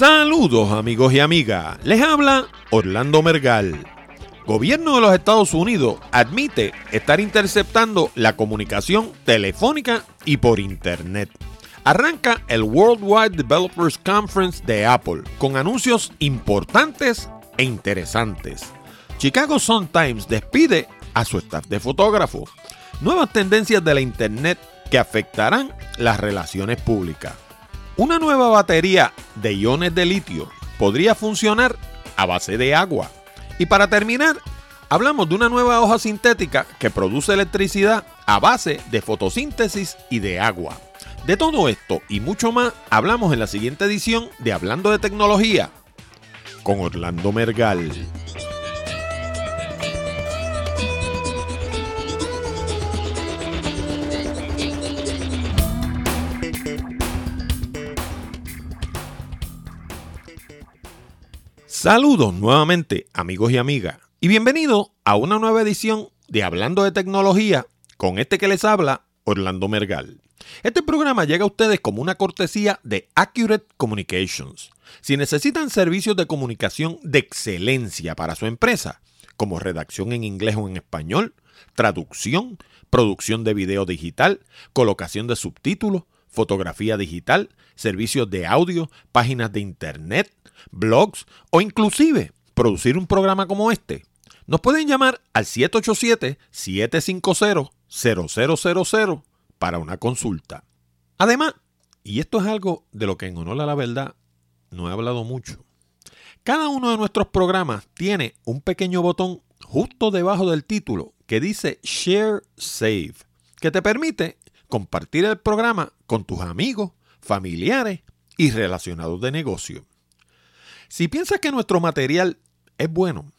Saludos amigos y amigas, les habla Orlando Mergal. Gobierno de los Estados Unidos admite estar interceptando la comunicación telefónica y por Internet. Arranca el Worldwide Developers Conference de Apple con anuncios importantes e interesantes. Chicago Sun-Times despide a su staff de fotógrafos. Nuevas tendencias de la Internet que afectarán las relaciones públicas. Una nueva batería de iones de litio podría funcionar a base de agua. Y para terminar, hablamos de una nueva hoja sintética que produce electricidad a base de fotosíntesis y de agua. De todo esto y mucho más hablamos en la siguiente edición de Hablando de Tecnología con Orlando Mergal. Saludos nuevamente amigos y amigas y bienvenidos a una nueva edición de Hablando de Tecnología con este que les habla Orlando Mergal. Este programa llega a ustedes como una cortesía de Accurate Communications. Si necesitan servicios de comunicación de excelencia para su empresa, como redacción en inglés o en español, traducción, producción de video digital, colocación de subtítulos, fotografía digital, servicios de audio, páginas de internet, blogs o inclusive producir un programa como este, nos pueden llamar al 787-750-0000 para una consulta. Además, y esto es algo de lo que en honor a la verdad no he hablado mucho, cada uno de nuestros programas tiene un pequeño botón justo debajo del título que dice Share Save, que te permite compartir el programa con tus amigos, familiares y relacionados de negocio. Si piensas que nuestro material es bueno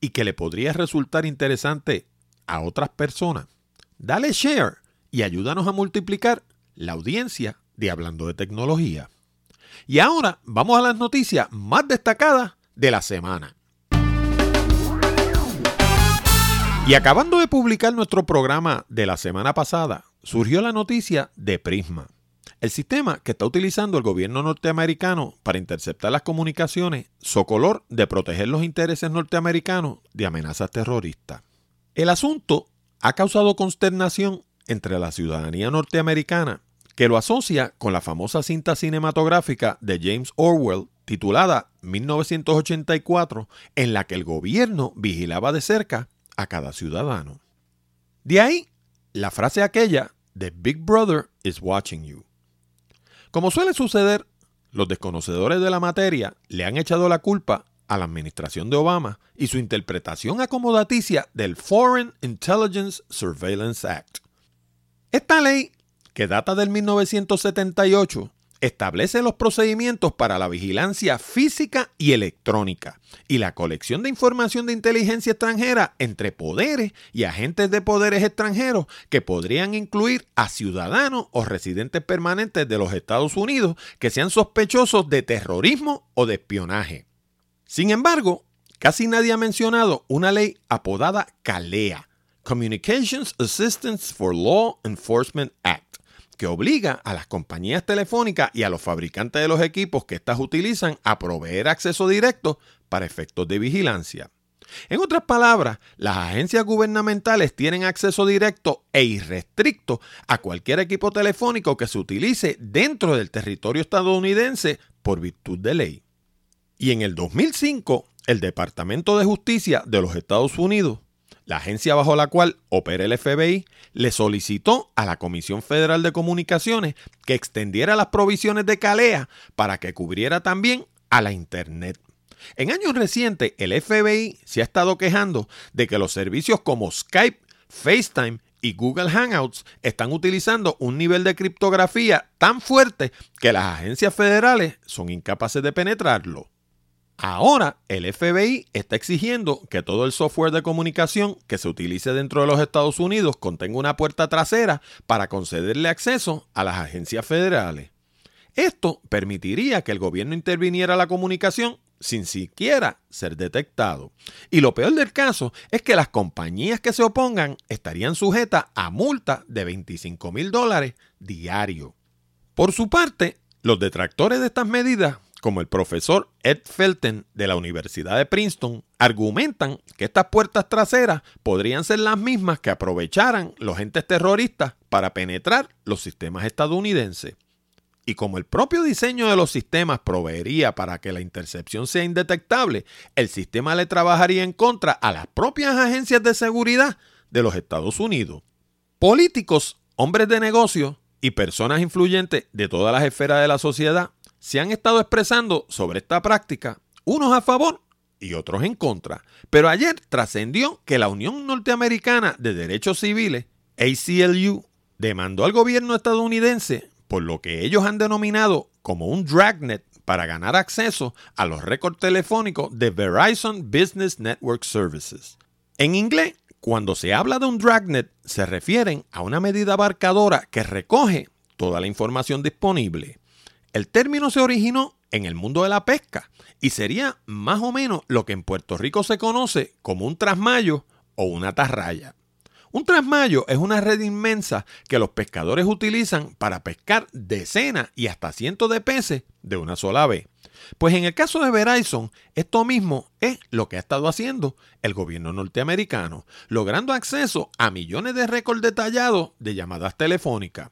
y que le podría resultar interesante a otras personas, dale share y ayúdanos a multiplicar la audiencia de Hablando de Tecnología. Y ahora vamos a las noticias más destacadas de la semana. Y acabando de publicar nuestro programa de la semana pasada, surgió la noticia de Prisma. El sistema que está utilizando el gobierno norteamericano para interceptar las comunicaciones, socolor de proteger los intereses norteamericanos de amenazas terroristas. El asunto ha causado consternación entre la ciudadanía norteamericana, que lo asocia con la famosa cinta cinematográfica de James Orwell titulada 1984, en la que el gobierno vigilaba de cerca a cada ciudadano. De ahí la frase aquella de Big Brother is watching you. Como suele suceder, los desconocedores de la materia le han echado la culpa a la administración de Obama y su interpretación acomodaticia del Foreign Intelligence Surveillance Act. Esta ley, que data del 1978, establece los procedimientos para la vigilancia física y electrónica y la colección de información de inteligencia extranjera entre poderes y agentes de poderes extranjeros que podrían incluir a ciudadanos o residentes permanentes de los Estados Unidos que sean sospechosos de terrorismo o de espionaje. Sin embargo, casi nadie ha mencionado una ley apodada CALEA, Communications Assistance for Law Enforcement Act que obliga a las compañías telefónicas y a los fabricantes de los equipos que éstas utilizan a proveer acceso directo para efectos de vigilancia. En otras palabras, las agencias gubernamentales tienen acceso directo e irrestricto a cualquier equipo telefónico que se utilice dentro del territorio estadounidense por virtud de ley. Y en el 2005, el Departamento de Justicia de los Estados Unidos la agencia bajo la cual opera el FBI le solicitó a la Comisión Federal de Comunicaciones que extendiera las provisiones de Calea para que cubriera también a la Internet. En años recientes, el FBI se ha estado quejando de que los servicios como Skype, FaceTime y Google Hangouts están utilizando un nivel de criptografía tan fuerte que las agencias federales son incapaces de penetrarlo. Ahora el FBI está exigiendo que todo el software de comunicación que se utilice dentro de los Estados Unidos contenga una puerta trasera para concederle acceso a las agencias federales. Esto permitiría que el gobierno interviniera la comunicación sin siquiera ser detectado. Y lo peor del caso es que las compañías que se opongan estarían sujetas a multa de 25 mil dólares diario. Por su parte, los detractores de estas medidas como el profesor Ed Felten de la Universidad de Princeton, argumentan que estas puertas traseras podrían ser las mismas que aprovecharan los entes terroristas para penetrar los sistemas estadounidenses. Y como el propio diseño de los sistemas proveería para que la intercepción sea indetectable, el sistema le trabajaría en contra a las propias agencias de seguridad de los Estados Unidos. Políticos, hombres de negocio y personas influyentes de todas las esferas de la sociedad se han estado expresando sobre esta práctica, unos a favor y otros en contra. Pero ayer trascendió que la Unión Norteamericana de Derechos Civiles, ACLU, demandó al gobierno estadounidense por lo que ellos han denominado como un dragnet para ganar acceso a los récords telefónicos de Verizon Business Network Services. En inglés, cuando se habla de un dragnet, se refieren a una medida abarcadora que recoge toda la información disponible. El término se originó en el mundo de la pesca y sería más o menos lo que en Puerto Rico se conoce como un trasmayo o una tarraya. Un trasmayo es una red inmensa que los pescadores utilizan para pescar decenas y hasta cientos de peces de una sola vez. Pues en el caso de Verizon, esto mismo es lo que ha estado haciendo el gobierno norteamericano, logrando acceso a millones de récords detallados de llamadas telefónicas.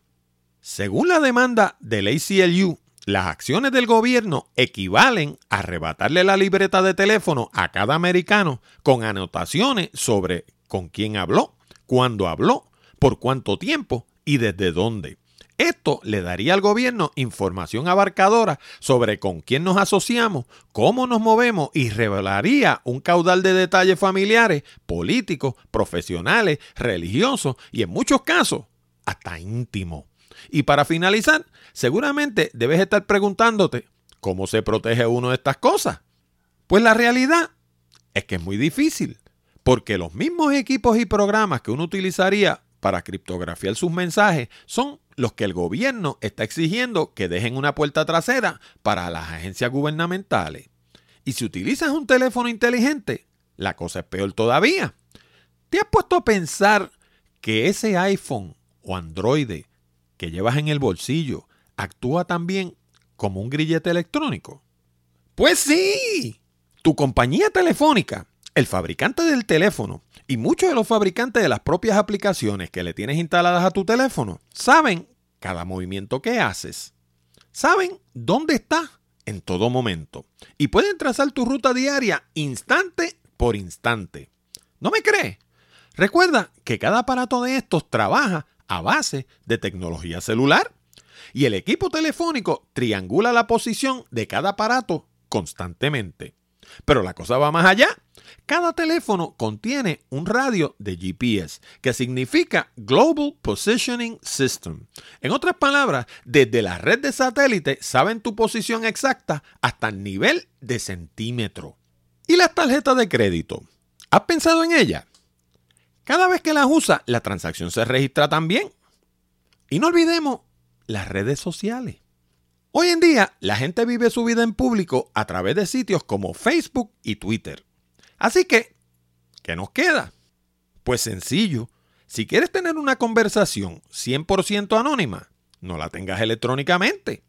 Según la demanda del ACLU, las acciones del gobierno equivalen a arrebatarle la libreta de teléfono a cada americano con anotaciones sobre con quién habló, cuándo habló, por cuánto tiempo y desde dónde. Esto le daría al gobierno información abarcadora sobre con quién nos asociamos, cómo nos movemos y revelaría un caudal de detalles familiares, políticos, profesionales, religiosos y en muchos casos hasta íntimos. Y para finalizar, seguramente debes estar preguntándote, ¿cómo se protege uno de estas cosas? Pues la realidad es que es muy difícil, porque los mismos equipos y programas que uno utilizaría para criptografiar sus mensajes son los que el gobierno está exigiendo que dejen una puerta trasera para las agencias gubernamentales. Y si utilizas un teléfono inteligente, la cosa es peor todavía. ¿Te has puesto a pensar que ese iPhone o Android que llevas en el bolsillo actúa también como un grillete electrónico? Pues sí, tu compañía telefónica, el fabricante del teléfono y muchos de los fabricantes de las propias aplicaciones que le tienes instaladas a tu teléfono saben cada movimiento que haces. Saben dónde estás en todo momento y pueden trazar tu ruta diaria instante por instante. ¿No me crees? Recuerda que cada aparato de estos trabaja a base de tecnología celular. Y el equipo telefónico triangula la posición de cada aparato constantemente. Pero la cosa va más allá. Cada teléfono contiene un radio de GPS, que significa Global Positioning System. En otras palabras, desde la red de satélite saben tu posición exacta hasta el nivel de centímetro. ¿Y las tarjetas de crédito? ¿Has pensado en ellas? Cada vez que las usa, la transacción se registra también. Y no olvidemos las redes sociales. Hoy en día, la gente vive su vida en público a través de sitios como Facebook y Twitter. Así que, ¿qué nos queda? Pues sencillo, si quieres tener una conversación 100% anónima, no la tengas electrónicamente.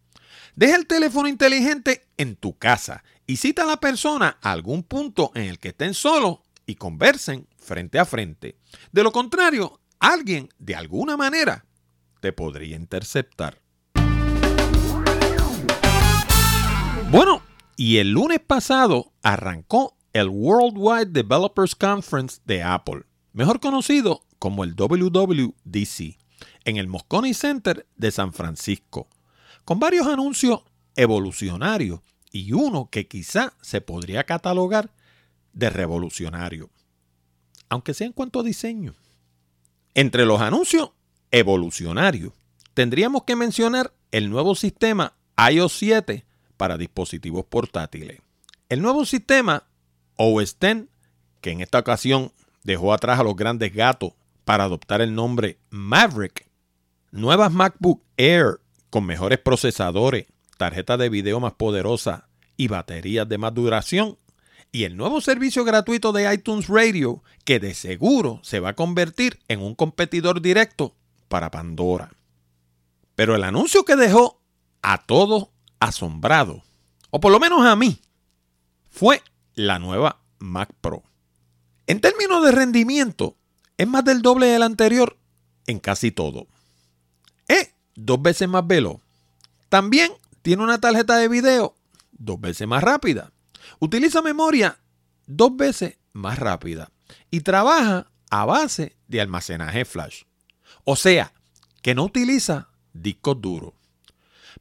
Deja el teléfono inteligente en tu casa y cita a la persona a algún punto en el que estén solos y conversen frente a frente. De lo contrario, alguien de alguna manera te podría interceptar. Bueno, y el lunes pasado arrancó el Worldwide Developers Conference de Apple, mejor conocido como el WWDC, en el Moscone Center de San Francisco, con varios anuncios evolucionarios y uno que quizá se podría catalogar de revolucionario, aunque sea en cuanto a diseño. Entre los anuncios evolucionarios, tendríamos que mencionar el nuevo sistema iOS 7 para dispositivos portátiles. El nuevo sistema OS X, que en esta ocasión dejó atrás a los grandes gatos para adoptar el nombre Maverick, nuevas MacBook Air con mejores procesadores, tarjetas de video más poderosas y baterías de más duración, y el nuevo servicio gratuito de iTunes Radio, que de seguro se va a convertir en un competidor directo para Pandora. Pero el anuncio que dejó a todos asombrados o por lo menos a mí, fue la nueva Mac Pro. En términos de rendimiento, es más del doble del anterior en casi todo. Es dos veces más veloz. También tiene una tarjeta de video dos veces más rápida. Utiliza memoria dos veces más rápida. Y trabaja a base de almacenaje flash. O sea, que no utiliza discos duros.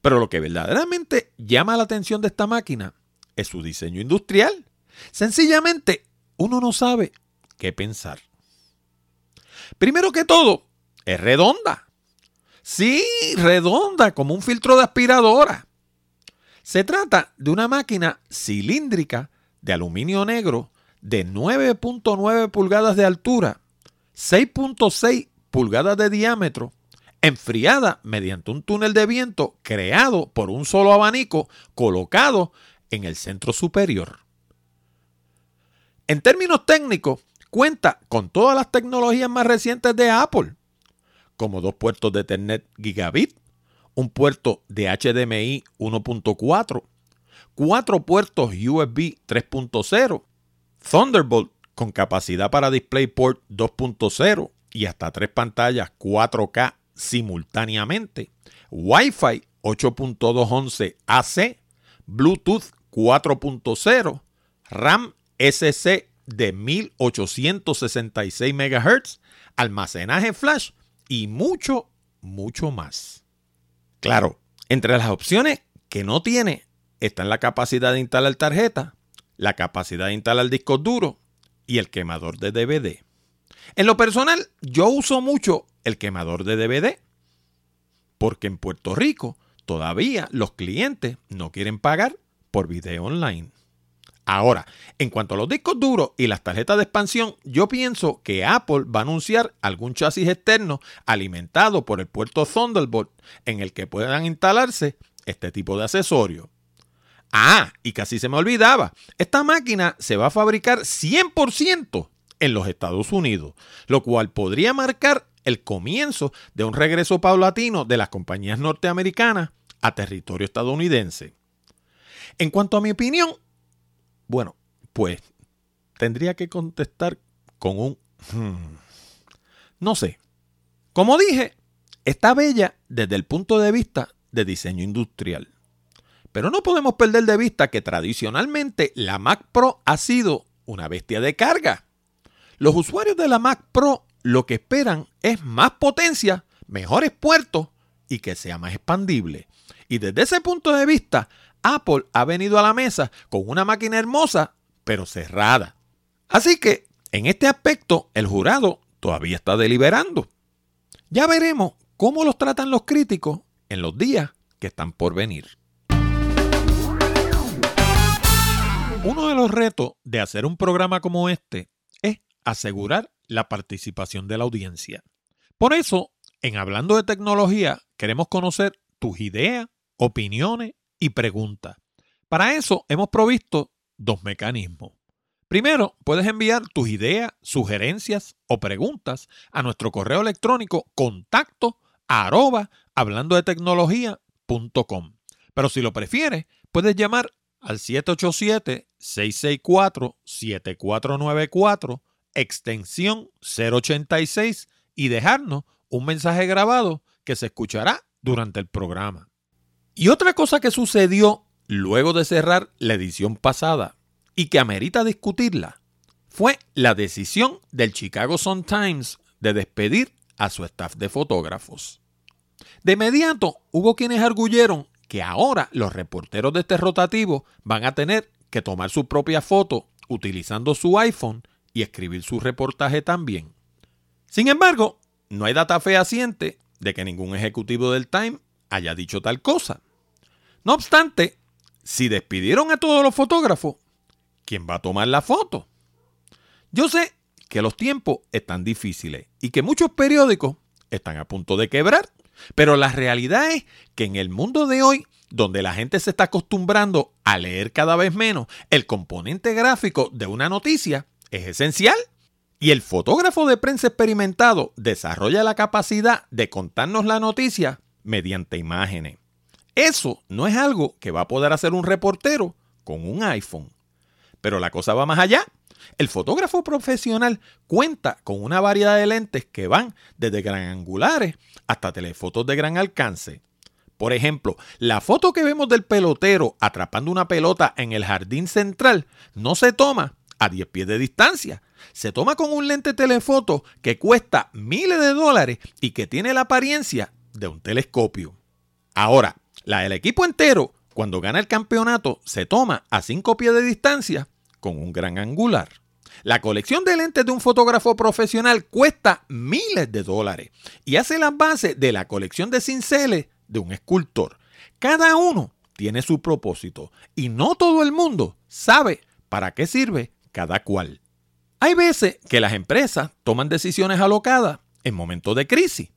Pero lo que verdaderamente llama la atención de esta máquina es su diseño industrial. Sencillamente, uno no sabe qué pensar. Primero que todo, es redonda. Sí, redonda, como un filtro de aspiradora. Se trata de una máquina cilíndrica de aluminio negro de 9.9 pulgadas de altura, 6.6 pulgadas de diámetro, enfriada mediante un túnel de viento creado por un solo abanico colocado en el centro superior. En términos técnicos, cuenta con todas las tecnologías más recientes de Apple, como dos puertos de Ethernet gigabit, un puerto de HDMI 1.4, cuatro puertos USB 3.0, Thunderbolt con capacidad para DisplayPort 2.0 y hasta tres pantallas 4K simultáneamente, Wi-Fi 8.211 AC, Bluetooth 4.0, RAM SC de 1866 MHz, almacenaje flash y mucho, mucho más. Claro, entre las opciones que no tiene están la capacidad de instalar tarjeta, la capacidad de instalar discos duros y el quemador de DVD. En lo personal, yo uso mucho el quemador de DVD, porque en Puerto Rico todavía los clientes no quieren pagar por video online. Ahora, en cuanto a los discos duros y las tarjetas de expansión, yo pienso que Apple va a anunciar algún chasis externo alimentado por el puerto Thunderbolt en el que puedan instalarse este tipo de accesorios. Ah, y casi se me olvidaba, esta máquina se va a fabricar 100% en los Estados Unidos, lo cual podría marcar el comienzo de un regreso paulatino de las compañías norteamericanas a territorio estadounidense. En cuanto a mi opinión, bueno, pues tendría que contestar con un... Hmm, no sé. Como dije, está bella desde el punto de vista de diseño industrial. Pero no podemos perder de vista que tradicionalmente la Mac Pro ha sido una bestia de carga. Los usuarios de la Mac Pro lo que esperan es más potencia, mejores puertos y que sea más expandible. Y desde ese punto de vista, Apple ha venido a la mesa con una máquina hermosa, pero cerrada. Así que, en este aspecto, el jurado todavía está deliberando. Ya veremos cómo los tratan los críticos en los días que están por venir. Uno de los retos de hacer un programa como este es asegurar la participación de la audiencia. Por eso, en Hablando de Tecnología, queremos conocer tus ideas, opiniones y preguntas. Para eso hemos provisto dos mecanismos. Primero, puedes enviar tus ideas, sugerencias o preguntas a nuestro correo electrónico contacto arroba hablando de tecnología.com. Pero si lo prefieres, puedes llamar al 787-664-7494 extensión 086 y dejarnos un mensaje grabado que se escuchará durante el programa. Y otra cosa que sucedió luego de cerrar la edición pasada y que amerita discutirla fue la decisión del Chicago Sun-Times de despedir a su staff de fotógrafos. De inmediato hubo quienes arguyeron que ahora los reporteros de este rotativo van a tener que tomar su propia foto utilizando su iPhone y escribir su reportaje también. Sin embargo, no hay data fehaciente de que ningún ejecutivo del Time haya dicho tal cosa. No obstante, si despidieron a todos los fotógrafos, ¿quién va a tomar la foto? Yo sé que los tiempos están difíciles y que muchos periódicos están a punto de quebrar, pero la realidad es que en el mundo de hoy, donde la gente se está acostumbrando a leer cada vez menos, el componente gráfico de una noticia es esencial. Y el fotógrafo de prensa experimentado desarrolla la capacidad de contarnos la noticia mediante imágenes. Eso no es algo que va a poder hacer un reportero con un iPhone. Pero la cosa va más allá. El fotógrafo profesional cuenta con una variedad de lentes que van desde gran angulares hasta telefotos de gran alcance. Por ejemplo, la foto que vemos del pelotero atrapando una pelota en el jardín central no se toma a 10 pies de distancia. Se toma con un lente telefoto que cuesta miles de dólares y que tiene la apariencia de un telescopio. Ahora, la del equipo entero, cuando gana el campeonato, se toma a 5 pies de distancia con un gran angular. La colección de lentes de un fotógrafo profesional cuesta miles de dólares y hace las bases de la colección de cinceles de un escultor. Cada uno tiene su propósito y no todo el mundo sabe para qué sirve cada cual. Hay veces que las empresas toman decisiones alocadas en momentos de crisis.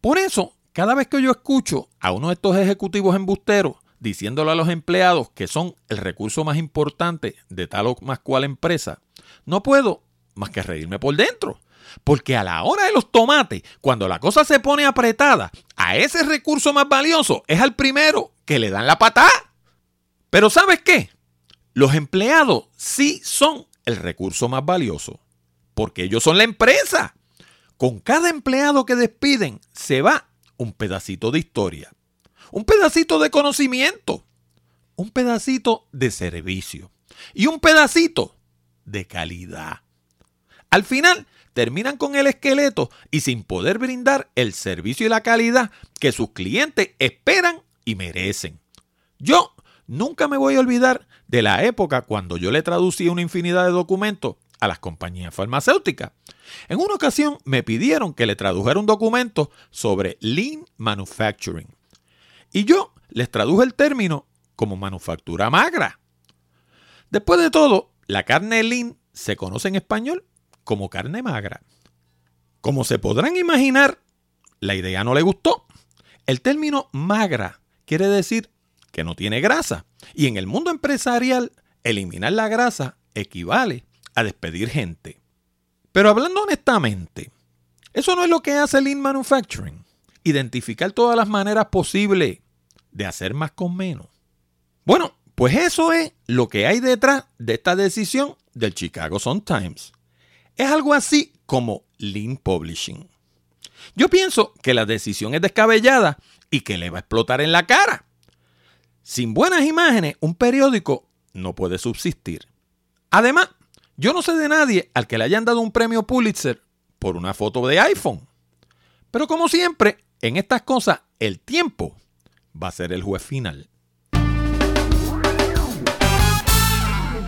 Por eso, cada vez que yo escucho a uno de estos ejecutivos embusteros diciéndole a los empleados que son el recurso más importante de tal o más cual empresa, no puedo más que reírme por dentro. Porque a la hora de los tomates, cuando la cosa se pone apretada, a ese recurso más valioso es al primero que le dan la patada. Pero ¿sabes qué? Los empleados sí son el recurso más valioso, porque ellos son la empresa. Con cada empleado que despiden se va un pedacito de historia, un pedacito de conocimiento, un pedacito de servicio y un pedacito de calidad. Al final terminan con el esqueleto y sin poder brindar el servicio y la calidad que sus clientes esperan y merecen. Yo nunca me voy a olvidar de la época cuando yo le traducía una infinidad de documentos a las compañías farmacéuticas. En una ocasión me pidieron que le tradujera un documento sobre lean manufacturing. Y yo les traduje el término como manufactura magra. Después de todo, la carne lean se conoce en español como carne magra. Como se podrán imaginar, la idea no le gustó. El término magra quiere decir que no tiene grasa. Y en el mundo empresarial, eliminar la grasa equivale a despedir gente. Pero hablando honestamente, eso no es lo que hace Lean Manufacturing. Identificar todas las maneras posibles de hacer más con menos. Bueno, pues eso es lo que hay detrás de esta decisión del Chicago Sun-Times. Es algo así como Lean Publishing. Yo pienso que la decisión es descabellada y que le va a explotar en la cara. Sin buenas imágenes, un periódico no puede subsistir. Además, yo no sé de nadie al que le hayan dado un premio Pulitzer por una foto de iPhone. Pero como siempre, en estas cosas, el tiempo va a ser el juez final.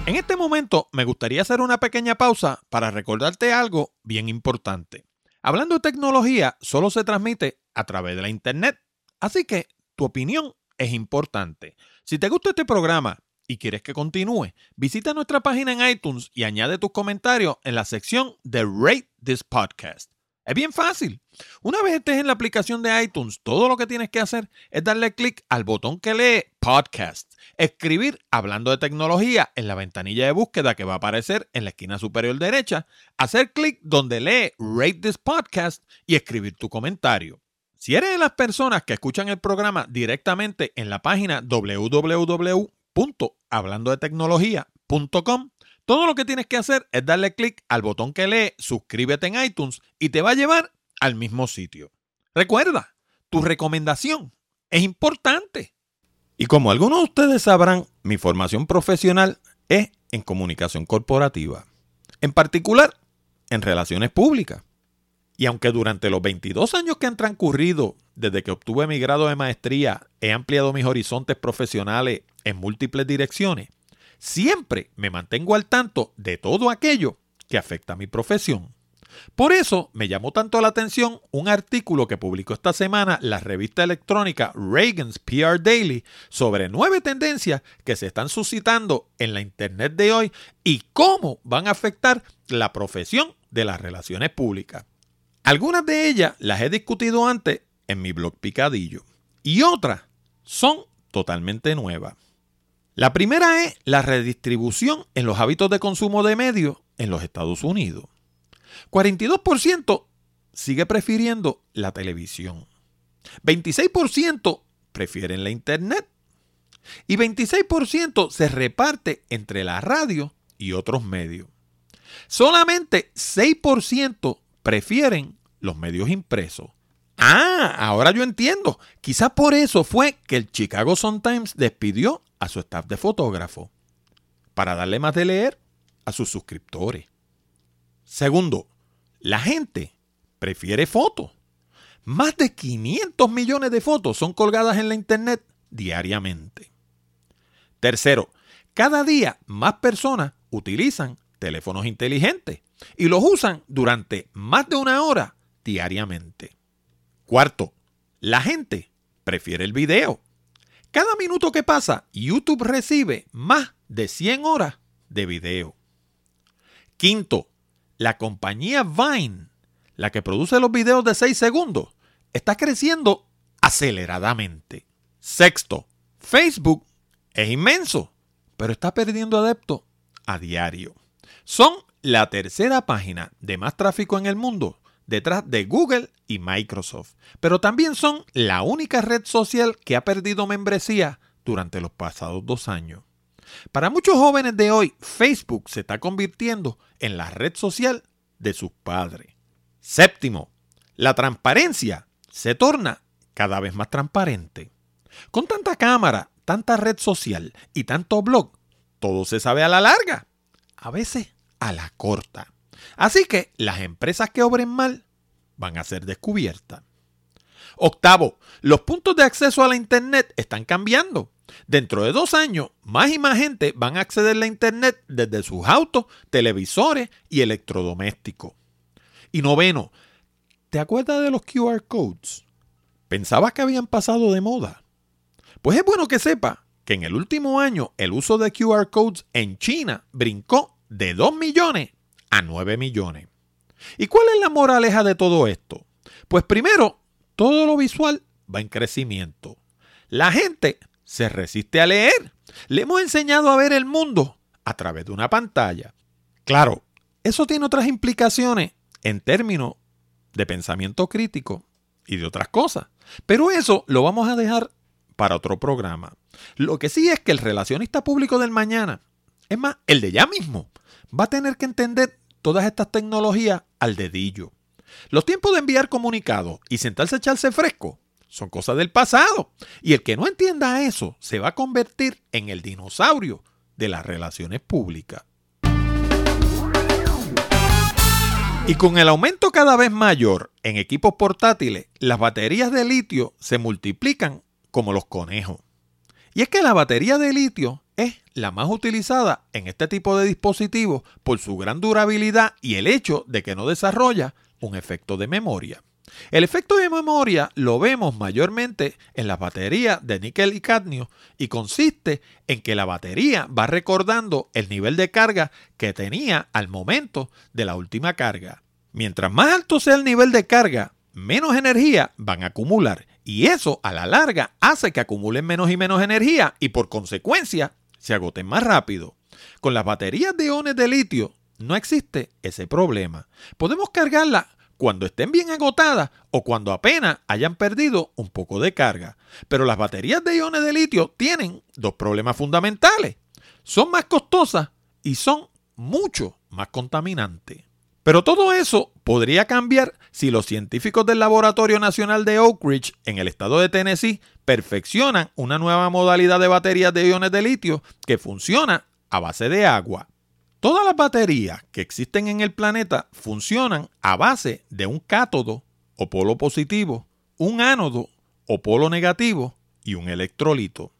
En este momento me gustaría hacer una pequeña pausa para recordarte algo bien importante. Hablando de tecnología, solo se transmite a través de la Internet, así que tu opinión es importante. Si te gusta este programa y quieres que continúe, visita nuestra página en iTunes y añade tus comentarios en la sección de Rate This Podcast. Es bien fácil. Una vez estés en la aplicación de iTunes, todo lo que tienes que hacer es darle clic al botón que lee Podcast, escribir hablando de tecnología en la ventanilla de búsqueda que va a aparecer en la esquina superior derecha, hacer clic donde lee Rate this Podcast y escribir tu comentario. Si eres de las personas que escuchan el programa directamente en la página www.hablandodetecnología.com, todo lo que tienes que hacer es darle clic al botón que lee suscríbete en iTunes y te va a llevar al mismo sitio. Recuerda, tu recomendación es importante. Y como algunos de ustedes sabrán, mi formación profesional es en comunicación corporativa, en particular en relaciones públicas. Y aunque durante los 22 años que han transcurrido desde que obtuve mi grado de maestría he ampliado mis horizontes profesionales en múltiples direcciones, siempre me mantengo al tanto de todo aquello que afecta a mi profesión. Por eso me llamó tanto la atención un artículo que publicó esta semana la revista electrónica Reagan's PR Daily sobre nueve tendencias que se están suscitando en la Internet de hoy y cómo van a afectar la profesión de las relaciones públicas. Algunas de ellas las he discutido antes en mi blog Picadillo y otras son totalmente nuevas. La primera es la redistribución en los hábitos de consumo de medios en los Estados Unidos. 42% sigue prefiriendo la televisión. 26% prefieren la Internet. Y 26% se reparte entre la radio y otros medios. Solamente 6% prefieren los medios impresos. Ah, ahora yo entiendo. Quizás por eso fue que el Chicago Sun-Times despidió a su staff de fotógrafo para darle más de leer a sus suscriptores. Segundo, la gente prefiere fotos. Más de 500 millones de fotos son colgadas en la Internet diariamente. Tercero, cada día más personas utilizan teléfonos inteligentes y los usan durante más de una hora diariamente. Cuarto, la gente prefiere el video. Cada minuto que pasa, YouTube recibe más de 100 horas de video. Quinto, la compañía Vine, la que produce los videos de 6 segundos, está creciendo aceleradamente. Sexto, Facebook es inmenso, pero está perdiendo adeptos a diario. Son la tercera página de más tráfico en el mundo detrás de Google y Microsoft, pero también son la única red social que ha perdido membresía durante los pasados dos años. Para muchos jóvenes de hoy, Facebook se está convirtiendo en la red social de sus padres. Séptimo, la transparencia se torna cada vez más transparente. Con tanta cámara, tanta red social y tanto blog, todo se sabe a la larga, a veces a la corta. Así que las empresas que obren mal van a ser descubiertas. Octavo, los puntos de acceso a la Internet están cambiando. Dentro de dos años, más y más gente van a acceder a la Internet desde sus autos, televisores y electrodomésticos. Y noveno, ¿te acuerdas de los QR codes? ¿Pensabas que habían pasado de moda? Pues es bueno que sepa que en el último año el uso de QR codes en China brincó de 2 millones a 9 millones. ¿Y cuál es la moraleja de todo esto? Pues primero, todo lo visual va en crecimiento. La gente se resiste a leer. Le hemos enseñado a ver el mundo a través de una pantalla. Claro, eso tiene otras implicaciones en términos de pensamiento crítico y de otras cosas. Pero eso lo vamos a dejar para otro programa. Lo que sí es que el relacionista público del mañana, es más, el de ya mismo, va a tener que entender todas estas tecnologías al dedillo. Los tiempos de enviar comunicados y sentarse a echarse fresco son cosas del pasado. Y el que no entienda eso se va a convertir en el dinosaurio de las relaciones públicas. Y con el aumento cada vez mayor en equipos portátiles, las baterías de litio se multiplican como los conejos. Y es que la batería de litio es la más utilizada en este tipo de dispositivos por su gran durabilidad y el hecho de que no desarrolla un efecto de memoria. El efecto de memoria lo vemos mayormente en las baterías de níquel y cadmio y consiste en que la batería va recordando el nivel de carga que tenía al momento de la última carga. Mientras más alto sea el nivel de carga, menos energía van a acumular y eso a la larga hace que acumulen menos y menos energía y por consecuencia se agoten más rápido. Con las baterías de iones de litio no existe ese problema. Podemos cargarlas cuando estén bien agotadas o cuando apenas hayan perdido un poco de carga. Pero las baterías de iones de litio tienen dos problemas fundamentales. Son más costosas y son mucho más contaminantes. Pero todo eso podría cambiar si los científicos del Laboratorio Nacional de Oak Ridge en el estado de Tennessee perfeccionan una nueva modalidad de baterías de iones de litio que funciona a base de agua. Todas las baterías que existen en el planeta funcionan a base de un cátodo o polo positivo, un ánodo o polo negativo y un electrolito.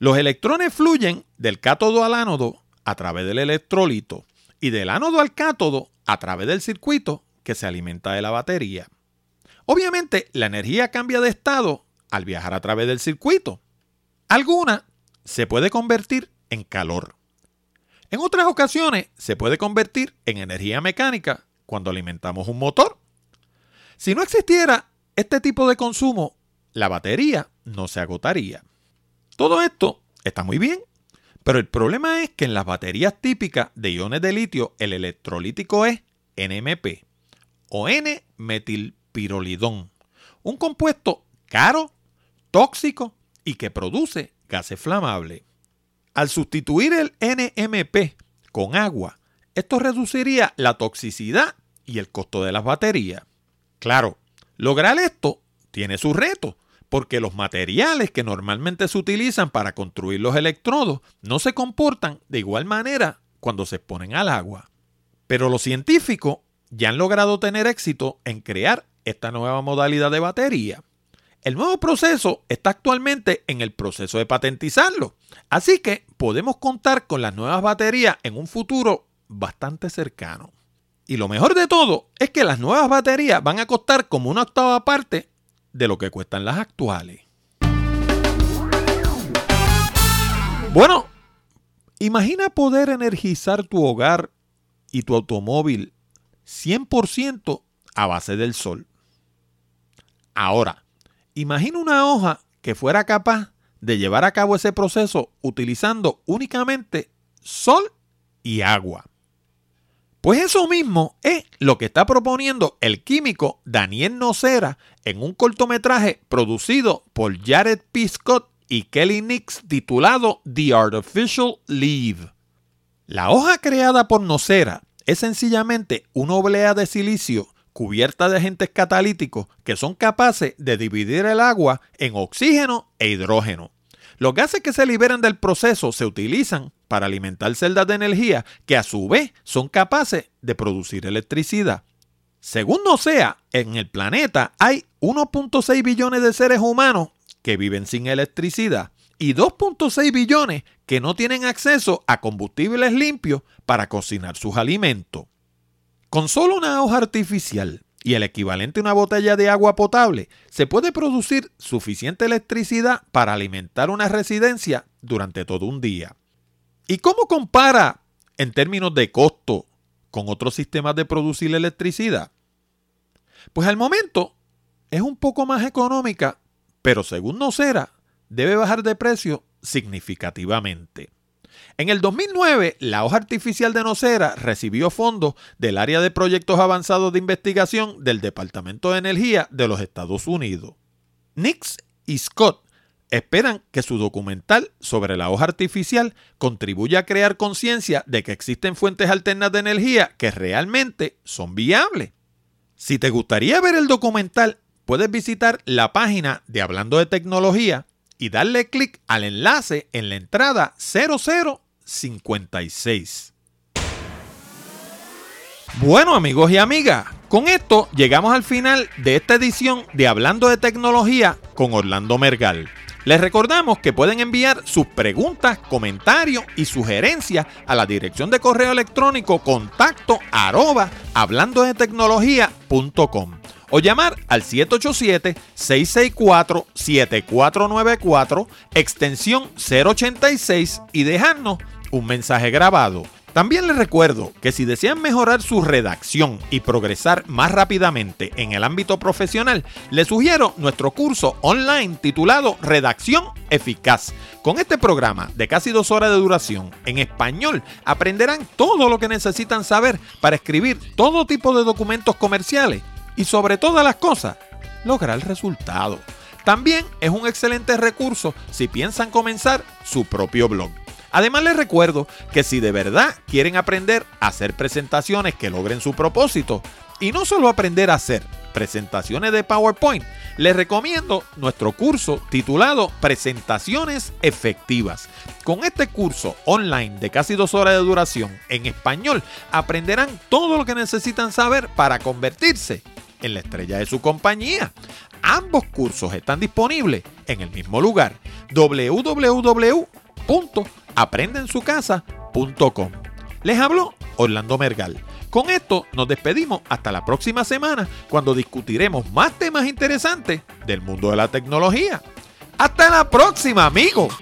Los electrones fluyen del cátodo al ánodo a través del electrolito y del ánodo al cátodo a través del circuito que se alimenta de la batería. Obviamente, la energía cambia de estado al viajar a través del circuito. Alguna se puede convertir en calor. En otras ocasiones se puede convertir en energía mecánica cuando alimentamos un motor. Si no existiera este tipo de consumo, la batería no se agotaría. Todo esto está muy bien, pero el problema es que en las baterías típicas de iones de litio el electrolítico es NMP o N-metilpirolidón, un compuesto caro, tóxico y que produce gases flamables. Al sustituir el NMP con agua, esto reduciría la toxicidad y el costo de las baterías. Claro, lograr esto tiene su reto, porque los materiales que normalmente se utilizan para construir los electrodos no se comportan de igual manera cuando se exponen al agua. Pero los científicos ya han logrado tener éxito en crear esta nueva modalidad de batería. El nuevo proceso está actualmente en el proceso de patentizarlo, así que podemos contar con las nuevas baterías en un futuro bastante cercano. Y lo mejor de todo es que las nuevas baterías van a costar como una octava parte de lo que cuestan las actuales. Bueno, imagina poder energizar tu hogar y tu automóvil 100% a base del sol. Ahora, imagina una hoja que fuera capaz de llevar a cabo ese proceso utilizando únicamente sol y agua. Pues eso mismo es lo que está proponiendo el químico Daniel Nocera en un cortometraje producido por Jared P. Scott y Kelly Nix titulado The Artificial Leaf. La hoja creada por Nocera es sencillamente una oblea de silicio cubierta de agentes catalíticos que son capaces de dividir el agua en oxígeno e hidrógeno. Los gases que se liberan del proceso se utilizan para alimentar celdas de energía que a su vez son capaces de producir electricidad. Según no sea, en el planeta hay 1.6 billones de seres humanos que viven sin electricidad y 2.6 billones que no tienen acceso a combustibles limpios para cocinar sus alimentos. Con solo una hoja artificial y el equivalente a una botella de agua potable, se puede producir suficiente electricidad para alimentar una residencia durante todo un día. ¿Y cómo compara en términos de costo con otros sistemas de producir electricidad? Pues al momento es un poco más económica, pero según Nocera, debe bajar de precio significativamente. En el 2009, la hoja artificial de Nocera recibió fondos del área de proyectos avanzados de investigación del Departamento de Energía de los Estados Unidos. Nix y Scott esperan que su documental sobre la hoja artificial contribuya a crear conciencia de que existen fuentes alternas de energía que realmente son viables. Si te gustaría ver el documental, puedes visitar la página de Hablando de Tecnología y darle clic al enlace en la entrada 0056. Bueno amigos y amigas, con esto llegamos al final de esta edición de Hablando de Tecnología con Orlando Mergal. Les recordamos que pueden enviar sus preguntas, comentarios y sugerencias a la dirección de correo electrónico contacto arroba hablando de tecnología.com o llamar al 787-664-7494, extensión 086 y dejarnos un mensaje grabado. También les recuerdo que si desean mejorar su redacción y progresar más rápidamente en el ámbito profesional, les sugiero nuestro curso online titulado Redacción Eficaz. Con este programa de casi dos horas de duración en español, aprenderán todo lo que necesitan saber para escribir todo tipo de documentos comerciales y sobre todas las cosas, lograr el resultado. También es un excelente recurso si piensan comenzar su propio blog. Además les recuerdo que si de verdad quieren aprender a hacer presentaciones que logren su propósito, y no solo aprender a hacer presentaciones de PowerPoint, les recomiendo nuestro curso titulado Presentaciones Efectivas. Con este curso online de casi dos horas de duración en español, aprenderán todo lo que necesitan saber para convertirse en la estrella de su compañía. Ambos cursos están disponibles en el mismo lugar, www aprendensucasa.com. Les habló Orlando Mergal. Con esto nos despedimos hasta la próxima semana cuando discutiremos más temas interesantes del mundo de la tecnología. Hasta la próxima, amigos.